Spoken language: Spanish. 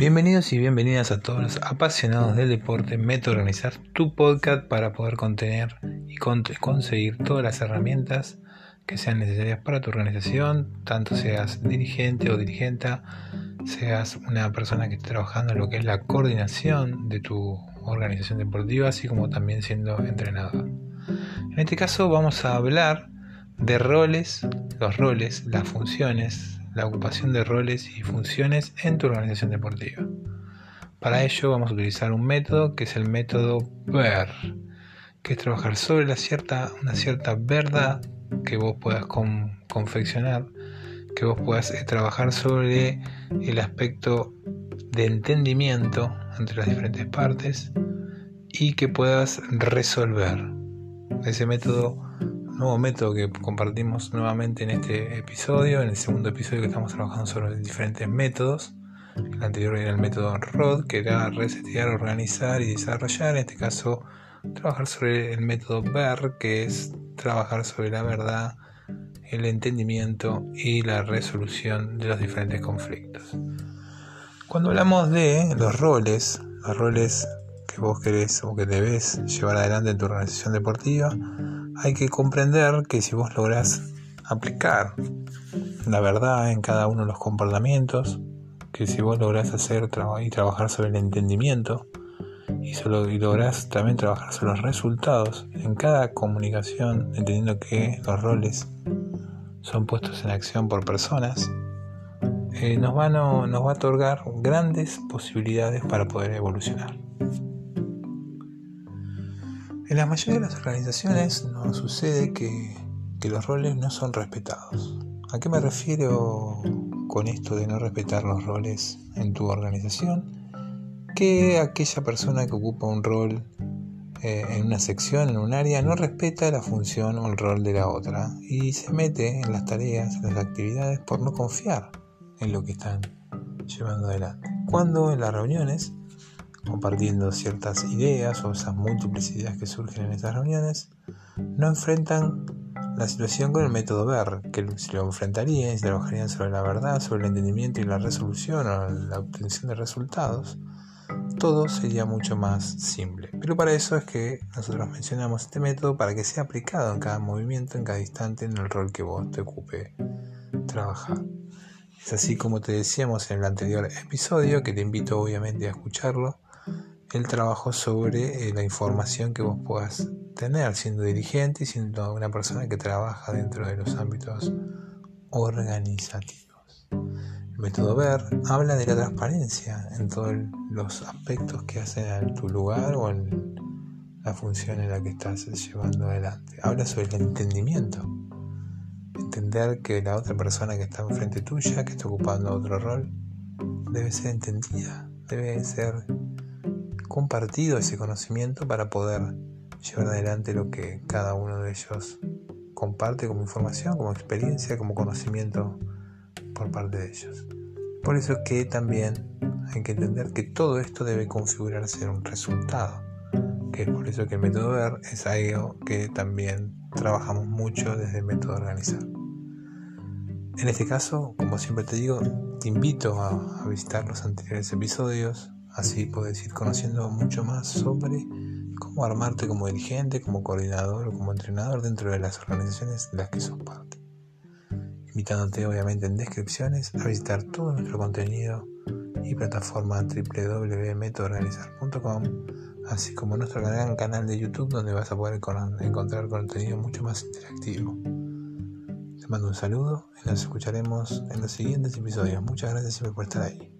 Bienvenidos y bienvenidas a todos los apasionados del deporte Método Organizar, tu podcast para poder contener y conseguir todas las herramientas que sean necesarias para tu organización, tanto seas dirigente o dirigenta, seas una persona que esté trabajando en lo que es la coordinación de tu organización deportiva, así como también siendo entrenador. En este caso vamos a hablar de roles, los roles, las funciones, la ocupación de roles y funciones en tu organización deportiva. Para ello vamos a utilizar un método que es el método VER, que es trabajar sobre la cierta, una cierta verdad que vos puedas confeccionar, que vos puedas eh, trabajar sobre el aspecto de entendimiento entre las diferentes partes y que puedas resolver. Ese método nuevo método que compartimos nuevamente en este episodio, en el segundo episodio que estamos trabajando sobre diferentes métodos. El anterior era el método ROD, que era resetear, organizar y desarrollar. En este caso, trabajar sobre el método BER, que es trabajar sobre la verdad, el entendimiento y la resolución de los diferentes conflictos. Cuando hablamos de los roles, los roles que vos querés o que debes llevar adelante en tu organización deportiva, hay que comprender que si vos lográs aplicar la verdad en cada uno de los comportamientos, que si vos lográs hacer y trabajar sobre el entendimiento y, solo, y lográs también trabajar sobre los resultados en cada comunicación, entendiendo que los roles son puestos en acción por personas, eh, nos, van nos va a otorgar grandes posibilidades para poder evolucionar. En la mayoría de las organizaciones nos sucede que, los roles no son respetados. ¿A qué me refiero con esto de no respetar los roles en tu organización? Que aquella persona que ocupa un rol eh, en una sección, en un área, no respeta la función o el rol de la otra y se mete en las tareas, en las actividades por no confiar en lo que están llevando adelante. Cuando en las reuniones compartiendo ciertas ideas o esas múltiples ideas que surgen en estas reuniones, no enfrentan la situación con el método ver, que si lo enfrentarían, si trabajarían sobre la verdad, sobre el entendimiento y la resolución o la obtención de resultados, todo sería mucho más simple. Pero para eso es que nosotros mencionamos este método para que sea aplicado en cada movimiento, en cada instante, en el rol que vos te ocupe trabajar. Es así como te decíamos en el anterior episodio, que te invito obviamente a escucharlo, el trabajo sobre eh, la información que vos puedas tener siendo dirigente y siendo una persona que trabaja dentro de los ámbitos organizativos. El método VER habla de la transparencia en todos los aspectos que hacen en tu lugar o en la función en la que estás llevando adelante. Habla sobre el entendimiento. Entender que la otra persona que está enfrente tuya, que está ocupando otro rol, debe ser entendida, debe ser compartido ese conocimiento para poder llevar adelante lo que cada uno de ellos comparte como información, como experiencia, como conocimiento por parte de ellos. Por eso es que también hay que entender que todo esto debe configurarse en un resultado, que es por eso que el método ver es algo que también trabajamos mucho desde el método organizar. En este caso, como siempre te digo, te invito a, a visitar los anteriores episodios, Así puedes ir conociendo mucho más sobre cómo armarte como dirigente, como coordinador o como entrenador dentro de las organizaciones de las que sos parte. Invitándote obviamente en descripciones a visitar todo nuestro contenido y plataforma www.metoorganizar.com, así como nuestro gran canal de YouTube donde vas a poder encontrar contenido mucho más interactivo. Te mando un saludo y nos escucharemos en los siguientes episodios. Muchas gracias siempre por estar ahí.